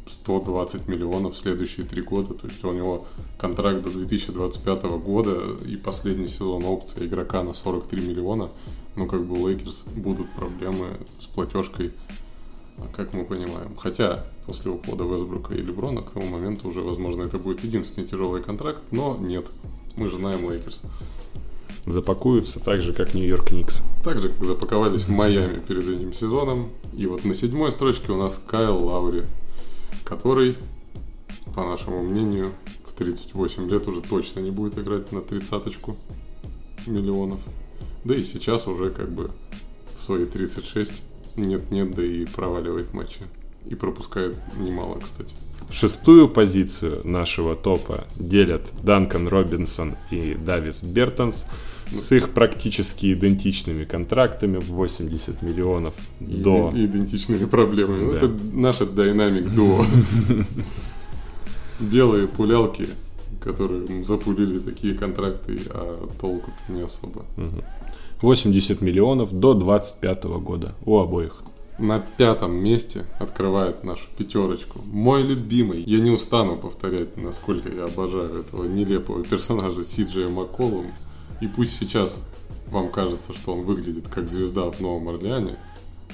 120 миллионов в следующие три года. То есть у него контракт до 2025 года и последний сезон опция игрока на 43 миллиона. ну, как бы у Лейкерс будут проблемы с платежкой, как мы понимаем. Хотя после ухода Весбрука и Леброна к тому моменту уже, возможно, это будет единственный тяжелый контракт, но нет. Мы же знаем Лейкерс. Запакуются так же, как Нью-Йорк Никс. Так же, как запаковались в Майами перед этим сезоном. И вот на седьмой строчке у нас Кайл Лаури, который, по нашему мнению, в 38 лет уже точно не будет играть на тридцаточку миллионов. Да и сейчас уже как бы в свои 36 нет-нет, да и проваливает матчи. И пропускает немало, кстати. Шестую позицию нашего топа делят Данкан Робинсон и Давис Бертонс с их практически идентичными контрактами в 80 миллионов И до... идентичными проблемами. Да. это наша динамик дуо. Белые пулялки, которые запулили такие контракты, а толку-то не особо. Мгм. 80 миллионов до 25 года у обоих. На пятом месте открывает нашу пятерочку. Мой любимый. Я не устану повторять, насколько я обожаю этого нелепого персонажа Сиджея Макколум. И пусть сейчас вам кажется, что он выглядит как звезда в Новом Орлеане,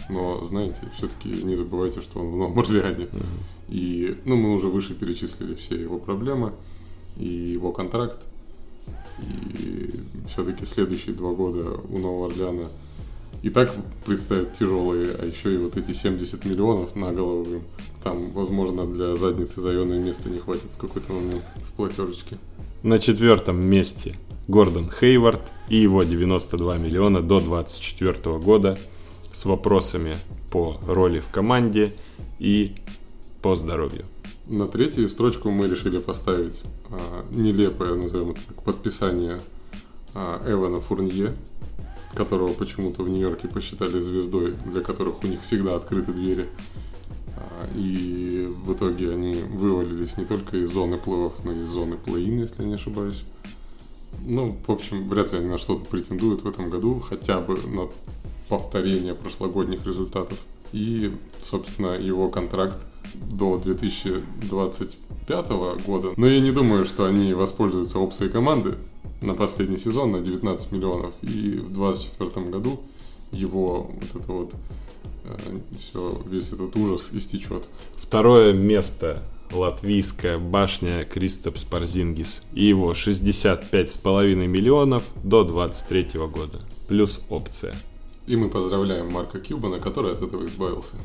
но, знаете, все-таки не забывайте, что он в Новом Орлеане. И, ну, мы уже выше перечислили все его проблемы и его контракт. И все-таки следующие два года у Нового Орлеана и так представят тяжелые, а еще и вот эти 70 миллионов на голову им. Там, возможно, для задницы заемное места не хватит в какой-то момент в платежечке. На четвертом месте Гордон Хейвард и его 92 миллиона до 24 года с вопросами по роли в команде и по здоровью. На третью строчку мы решили поставить а, нелепое, назовем это так, подписание а, Эвана Фурнье, которого почему-то в Нью-Йорке посчитали звездой, для которых у них всегда открыты двери. А, И в итоге они вывалились не только из зоны плей но и из зоны плей если я не ошибаюсь. Ну, в общем, вряд ли они на что-то претендуют в этом году, хотя бы на повторение прошлогодних результатов. И, собственно, его контракт до 2025 года. Но я не думаю, что они воспользуются опцией команды на последний сезон на 19 миллионов. И в 2024 году его вот это вот все, весь этот ужас истечет. Второе место латвийская башня Кристопс Парзингис и его 65,5 миллионов до 23 года. Плюс опция. И мы поздравляем Марка Кьюбана, который от этого избавился.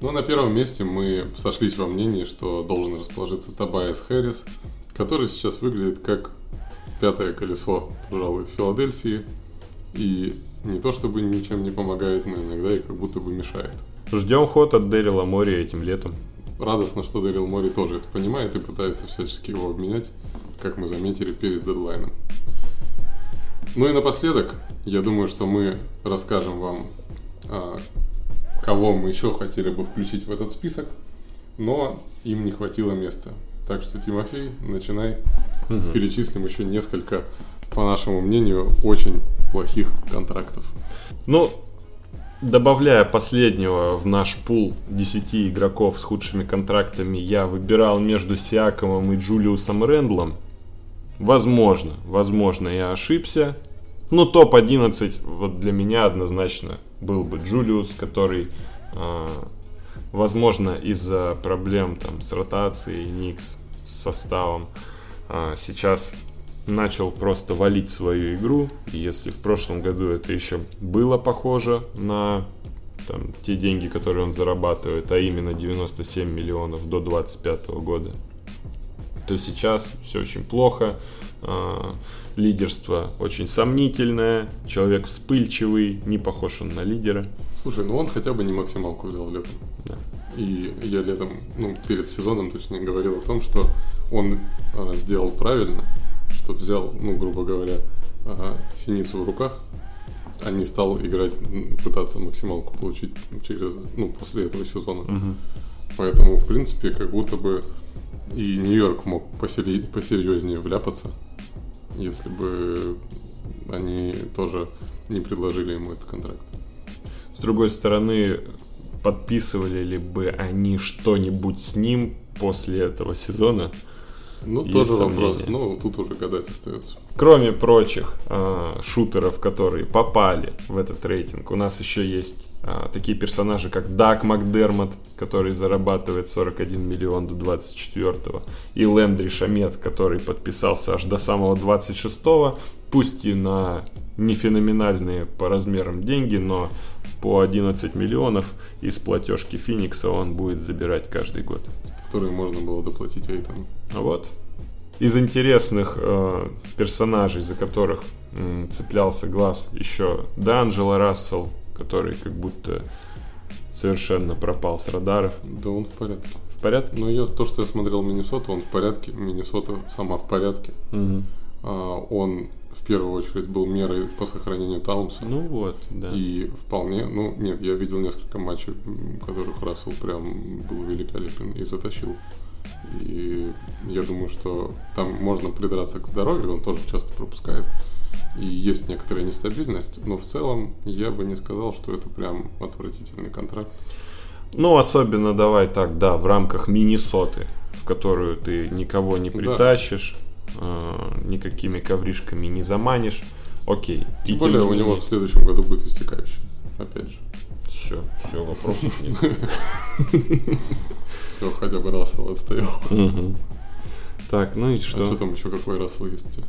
Ну, на первом месте мы сошлись во мнении, что должен расположиться Табайас Хэрис, который сейчас выглядит как пятое колесо, пожалуй, в Филадельфии. И не то чтобы ничем не помогает, но иногда и как будто бы мешает. Ждем ход от Дэрила Мори этим летом. Радостно, что Дэрил Мори тоже это понимает и пытается всячески его обменять, как мы заметили перед дедлайном. Ну и напоследок, я думаю, что мы расскажем вам, а, кого мы еще хотели бы включить в этот список, но им не хватило места. Так что, Тимофей, начинай. Мгм. Перечислим еще несколько, по нашему мнению, очень плохих контрактов. Ну, добавляя последнего в наш пул 10 игроков с худшими контрактами, я выбирал между Сиакомом и Джулиусом Рэндлом. Возможно, возможно, я ошибся. Но топ-11 вот для меня однозначно был бы Джулиус, который, а, возможно, из-за проблем там с ротацией Никс, с составом, а, сейчас начал просто валить свою игру. И если в прошлом году это еще было похоже на там, те деньги, которые он зарабатывает, а именно 97 миллионов до 25 года, то сейчас все очень плохо. А, Лидерство очень сомнительное, человек вспыльчивый, не похож он на лидера. Слушай, ну он хотя бы не максималку взял летом. Да. И я летом, ну, перед сезоном, точнее, говорил о том, что он а, сделал правильно, что взял, ну, грубо говоря, а, синицу в руках, а не стал играть, пытаться максималку получить через, ну, после этого сезона. Мгм. Поэтому, в принципе, как будто бы и Нью-Йорк мог посери- посерьезнее вляпаться, если бы они тоже не предложили ему этот контракт. С другой стороны, подписывали ли бы они что-нибудь с ним после этого сезона? Ну, есть тоже сомнения. вопрос. Ну, тут уже гадать остается. Кроме прочих э, шутеров, которые попали в этот рейтинг, у нас еще есть э, такие персонажи, как Дак Макдермот, который зарабатывает 41 миллион до 24-го, и Лэндри Шамет, который подписался аж до самого 26-го, пусть и на не феноменальные по размерам деньги, но по 11 миллионов из платежки Феникса он будет забирать каждый год. Которые можно было доплатить Эйтону. Вот. Из интересных э, персонажей, за которых м, цеплялся глаз, еще Данджело Рассел, который как будто совершенно пропал с радаров. Да он в порядке. В порядке? Но я, то, что я смотрел Миннесоту, он в порядке. Миннесота сама в порядке. А, он первую очередь был мерой по сохранению Таунса. Ну вот, да. И вполне, ну нет, я видел несколько матчей, в которых Рассел прям был великолепен и затащил. И я думаю, что там можно придраться к здоровью, он тоже часто пропускает. И есть некоторая нестабильность, но в целом я бы не сказал, что это прям отвратительный контракт. Ну, особенно давай так, да, в рамках Миннесоты, в которую ты никого не Да. притащишь, э, никакими ковришками не заманишь. Окей. Тем И более не у него в следующем году будет истекающий. Опять же. Все, все, вопросов нет. Все, хотя бы Рассел отстоял. Так, ну и А что что? там еще какой Рассел есть у тебя?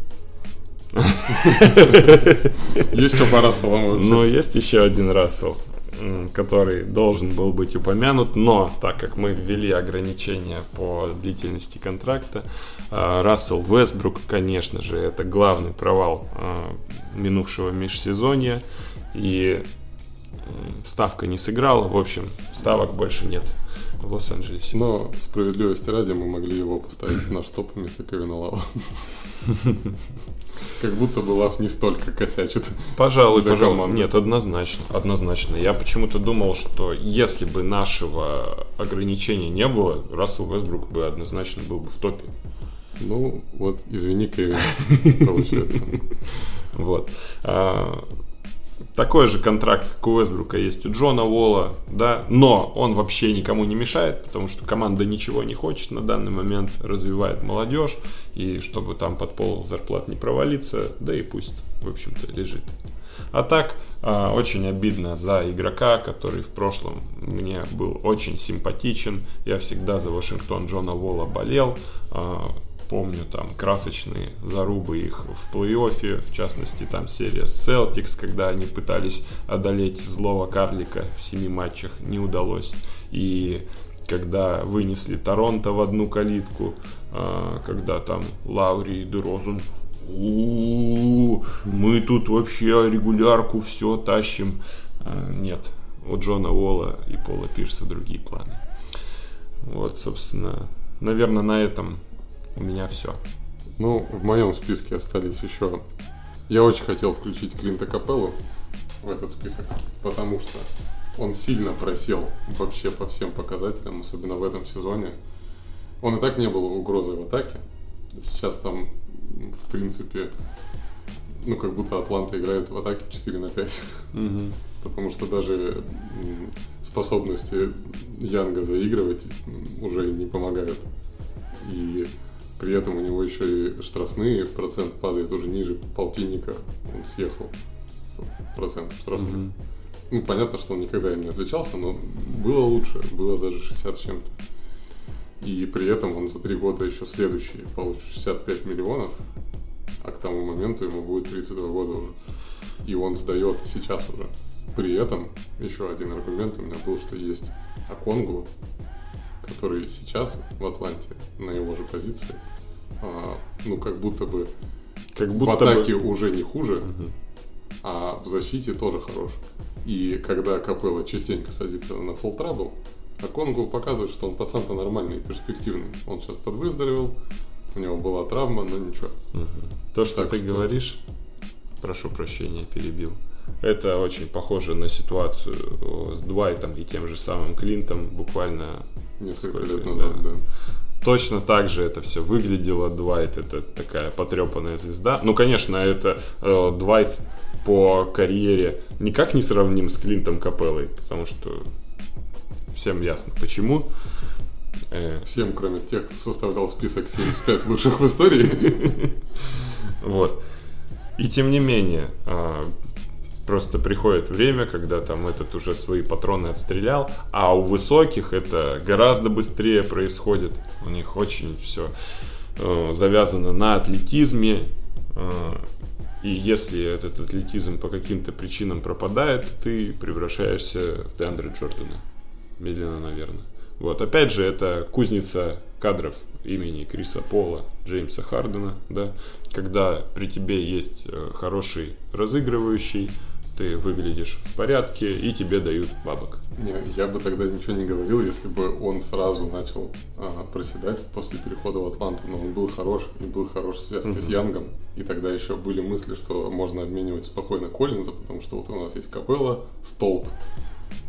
Есть что по Расселам вообще? Но есть еще один Рассел, который должен был быть упомянут, но так как мы ввели ограничения по длительности контракта, а, Рассел Вестбрук, конечно же, это главный провал а, минувшего межсезонья, и ставка не сыграла, в общем, ставок больше нет в Лос-Анджелесе. Но справедливости ради мы могли его поставить на штоп вместо Кевина Лава. Как будто бы Лав не столько косячит. Пожалуй, пожалуй. команды. Нет, однозначно, однозначно. Я почему-то думал, что если бы нашего ограничения не было, Рассел Вестбрук бы однозначно был бы в топе. Ну, вот, извини, Кевин, получается. Вот. Такой же контракт, как у Вестбрука, есть у Джона Уолла, да, но он вообще никому не мешает, потому что команда ничего не хочет на данный момент, развивает молодежь, и чтобы там под пол зарплат не провалиться, да и пусть, в общем-то, лежит. А так, а, очень обидно за игрока, который в прошлом мне был очень симпатичен. Я всегда за Вашингтон Джона Волла болел. А, Помню там красочные зарубы их в плей-оффе, в частности там серия с Celtics, когда они пытались одолеть злого карлика в семи матчах, не удалось. И когда вынесли Торонто в одну калитку, а, когда там Лаури и Дерозун «У, мы тут вообще регулярку все тащим. А, Нет, у Джона Уолла и Пола Пирса другие планы. Вот, собственно, наверное, на этом у меня все. Ну, в моем списке остались еще... Я очень хотел включить Клинта Капеллу в этот список, потому что он сильно просел вообще по всем показателям, особенно в этом сезоне. Он и так не был угрозой в атаке. Сейчас там, в принципе, ну, как будто Атланта играет в атаке 4 на 5. Потому что даже способности Янга заигрывать уже не помогают. И при этом у него еще и штрафные процент падает уже ниже полтинника. Он съехал процент штрафных. Мгм. Ну, понятно, что он никогда им не отличался, но было лучше, было даже 60 с чем-то. И при этом он за три года еще следующий получит 65 миллионов, а к тому моменту ему будет 32 года уже. И он сдает сейчас уже. При этом еще один аргумент у меня был, что есть Аконгу, который сейчас в Атланте на его же позиции, а, ну как будто бы Как в будто атаке бы... уже не хуже, Мгм. а в защите тоже хорош. И когда Капелла частенько садится на full трабл, а Конгу показывает, что он пацан-то нормальный и перспективный. Он сейчас подвыздоровел, у него была травма, но ничего. Мгм. То, что Так ты что- говоришь, прошу прощения, перебил. Это очень похоже на ситуацию о, с Двайтом и тем же самым Клинтом буквально Несколько Сколько лет назад, да. Точно так же это все выглядело. Двайт это такая потрепанная звезда. Ну, конечно, это э, Двайт по карьере никак не сравним с Клинтом Капеллой, потому что всем ясно почему. Э, Всем, кроме тех, кто составлял список 75 лучших в истории. Вот. И тем не менее, а, просто приходит время, когда там этот уже свои патроны отстрелял, а у высоких это гораздо быстрее происходит. У них очень все завязано на атлетизме. э, И если этот атлетизм по каким-то причинам пропадает, ты превращаешься в Деандре Джордана. Медленно, наверное. Вот, опять же, это кузница кадров имени Криса Пола, Джеймса Хардена, да, когда при тебе есть э, хороший разыгрывающий, ты выглядишь в порядке и тебе дают бабок. Не, я бы тогда ничего не говорил, если бы он сразу начал а, проседать после перехода в Атланту. Но он был хорош, и был хорош в связке с Янгом. И тогда еще были мысли, что можно обменивать спокойно Коллинза, потому что вот у нас есть Капелла, Столб.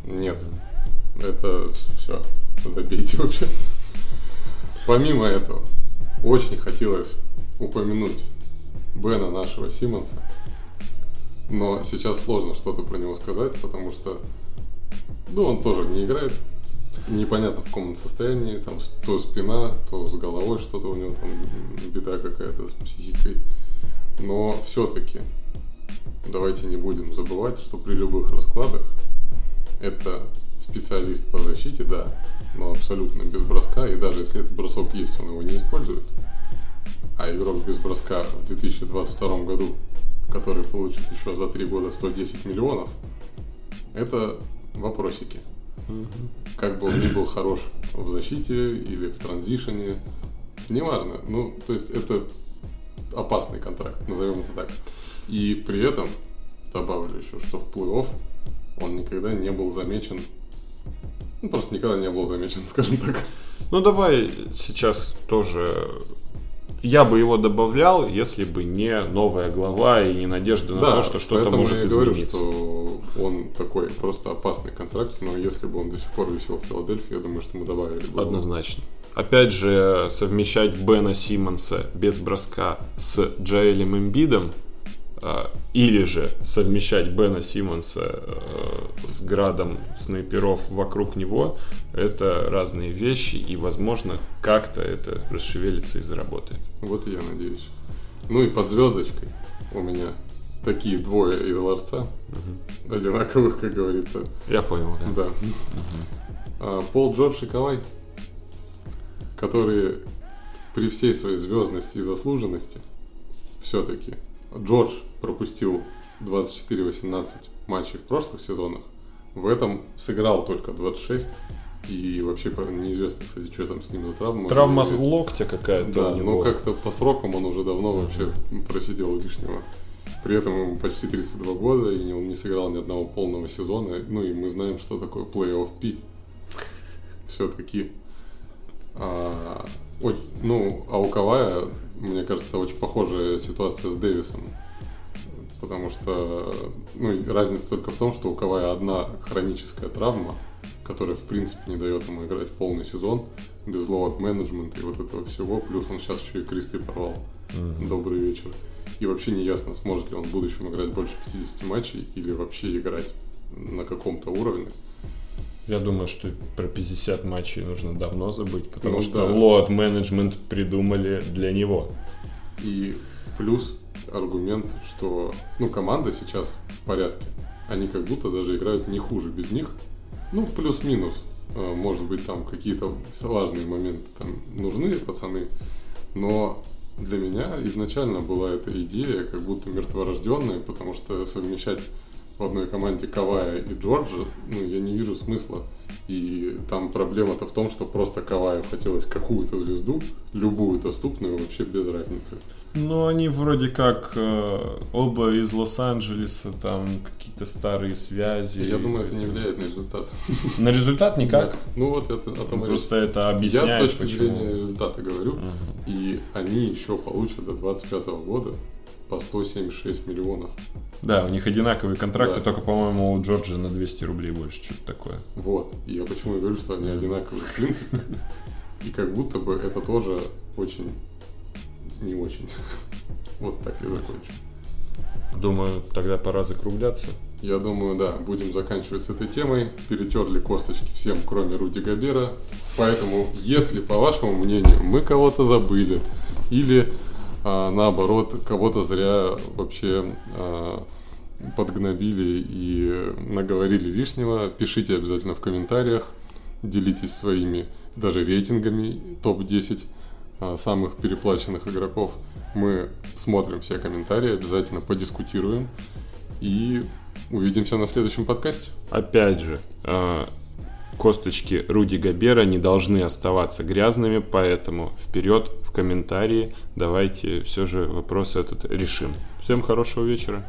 Нет, это все, забейте вообще. Помимо этого, очень хотелось упомянуть Бена нашего Симмонса, но сейчас сложно что-то про него сказать, потому что ну, он тоже не играет. Непонятно в каком он состоянии, там то спина, то с головой что-то у него там беда какая-то с психикой. Но все-таки давайте не будем забывать, что при любых раскладах это специалист по защите, да, но абсолютно без броска, и даже если этот бросок есть, он его не использует. А игрок без броска в 2022 году, который получит еще за три года 110 миллионов, это вопросики. Как бы он ни был хорош в защите или в транзишене, неважно. Ну, то есть это опасный контракт, назовем это так. И при этом добавлю еще, что в плей-офф он никогда не был замечен, ну, просто никогда не был замечен, скажем так. Ну давай сейчас тоже. Я бы его добавлял, если бы не новая глава и не надежда на то, что что-то может я и говорю, измениться. что он такой просто опасный контракт, но если бы он до сих пор висел в Филадельфии, я думаю, что мы добавили бы. Однозначно. Опять же, совмещать Бена Симмонса без броска с Джаэлем Эмбидом или же совмещать Бена Симмонса э, с градом снайперов вокруг него, это разные вещи, и, возможно, как-то это расшевелится и заработает. Вот и я надеюсь. Ну и под звездочкой у меня такие двое из ларца, одинаковых, как говорится. Я понял, да. Да. А, Пол Джордж и Кавай, которые при всей своей звездности и заслуженности все-таки Джордж пропустил 24-18 матчей в прошлых сезонах, в этом сыграл только 26, и вообще неизвестно, кстати, что там с ним за травма. Травма И- локтя какая-то да, но как-то по срокам он уже давно вообще просидел лишнего. При этом ему почти 32 года, и он не сыграл ни одного полного сезона. Ну и мы знаем, что такое Playoff P. Все-таки. А, ой, ну, а у Кавая, мне кажется, очень похожая ситуация с Дэвисом. Потому что ну, разница только в том, что у Кавая одна хроническая травма, которая, в принципе, не дает ему играть полный сезон без load management а и вот этого всего. Плюс он сейчас еще и кресты порвал. Добрый вечер. И вообще не ясно, сможет ли он в будущем играть больше 50 матчей или вообще играть на каком-то уровне. Я думаю, что про 50 матчей нужно давно забыть, потому Ну что да. лоад менеджмент придумали для него. И плюс аргумент, что ну, команда сейчас в порядке. Они как будто даже играют не хуже без них. Ну, плюс-минус. Э, Может быть, там какие-то важные моменты там нужны, пацаны. Но для меня изначально была эта идея как будто мертворожденная, потому что совмещать в одной команде Кавая и Джорджа, ну, я не вижу смысла. И там проблема-то в том, что просто Каваю хотелось какую-то звезду, любую доступную, вообще без разницы. Ну, они вроде как э, оба из Лос-Анджелеса, там какие-то старые связи. Я думаю, это не влияет на результат. На результат никак. Да. Ну вот это о том. Просто это Я объясняет, с точки почему. зрения результата говорю. Мгм. И они еще получат до 25 года по 176 миллионов. Да, у них одинаковые контракты, Да. только, по-моему, у Джорджа на 200 рублей больше, что-то такое. Вот. Я почему и говорю, что они одинаковые в принципе. И как будто бы это тоже очень не очень. Вот так я закончу. Думаю, тогда пора закругляться. Я думаю, да, будем заканчивать с этой темой. Перетерли косточки всем, кроме Руди Габера. Поэтому, если, по вашему мнению, мы кого-то забыли, или а, наоборот, кого-то зря вообще а, подгнобили и наговорили лишнего, пишите обязательно в комментариях, делитесь своими даже рейтингами топ-10 а, самых переплаченных игроков. Мы смотрим все комментарии, обязательно подискутируем и увидимся на следующем подкасте. Опять же, косточки Руди Габера не должны оставаться грязными, поэтому вперед в комментарии давайте все же вопрос этот решим. Всем хорошего вечера.